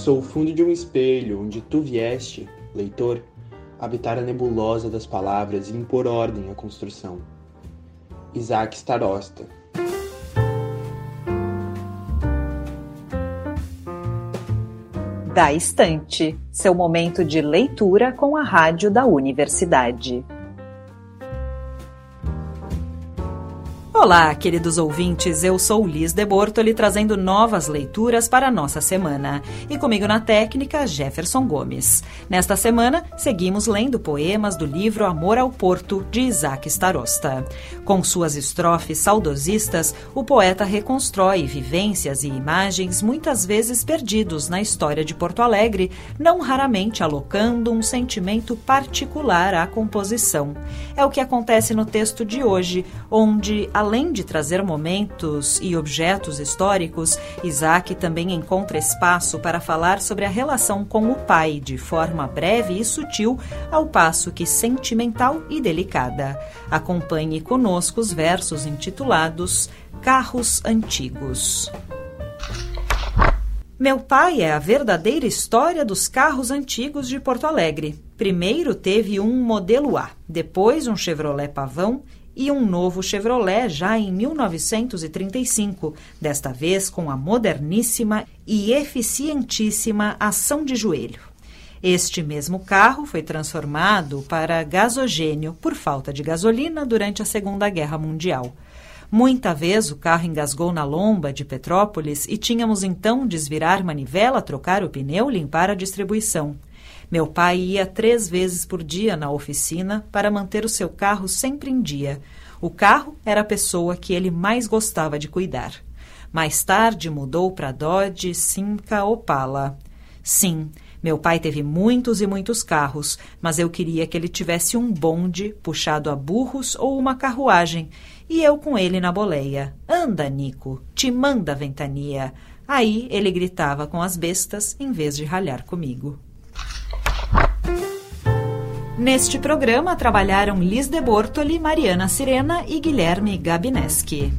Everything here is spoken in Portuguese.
Sou o fundo de um espelho onde tu vieste, leitor, habitar a nebulosa das palavras e impor ordem à construção. Isaac Starosta Da Estante, seu momento de leitura com a rádio da universidade. Olá, queridos ouvintes, eu sou Liz de Bortoli trazendo novas leituras para a nossa semana. E comigo na técnica, Jefferson Gomes. Nesta semana, seguimos lendo poemas do livro Amor ao Porto, de Isaac Starosta. Com suas estrofes saudosistas, o poeta reconstrói vivências e imagens muitas vezes perdidos na história de Porto Alegre, não raramente alocando um sentimento particular à composição. É o que acontece no texto de hoje, onde, além de trazer momentos e objetos históricos, Isaac também encontra espaço para falar sobre a relação com o pai, de forma breve e sutil, ao passo que sentimental e delicada. Acompanhe conosco os versos intitulados Carros Antigos. Meu pai é a verdadeira história dos carros antigos de Porto Alegre. Primeiro teve um modelo A, depois um Chevrolet Pavão e um novo Chevrolet já em 1935, desta vez com a moderníssima e eficientíssima ação de joelho. Este mesmo carro foi transformado para gasogênio por falta de gasolina durante a Segunda Guerra Mundial. Muita vez o carro engasgou na lomba de Petrópolis e tínhamos então desvirar manivela, trocar o pneu, limpar a distribuição. Meu pai ia três vezes por dia na oficina para manter o seu carro sempre em dia. O carro era a pessoa que ele mais gostava de cuidar. Mais tarde mudou para Dodge Simca Opala. Sim, meu pai teve muitos e muitos carros, mas eu queria que ele tivesse um bonde puxado a burros ou uma carruagem, e eu com ele na boleia. Anda, Nico, te manda ventania. Aí ele gritava com as bestas em vez de ralhar comigo. Neste programa trabalharam Liz de Bortoli, Mariana Sirena e Guilherme Gabineski.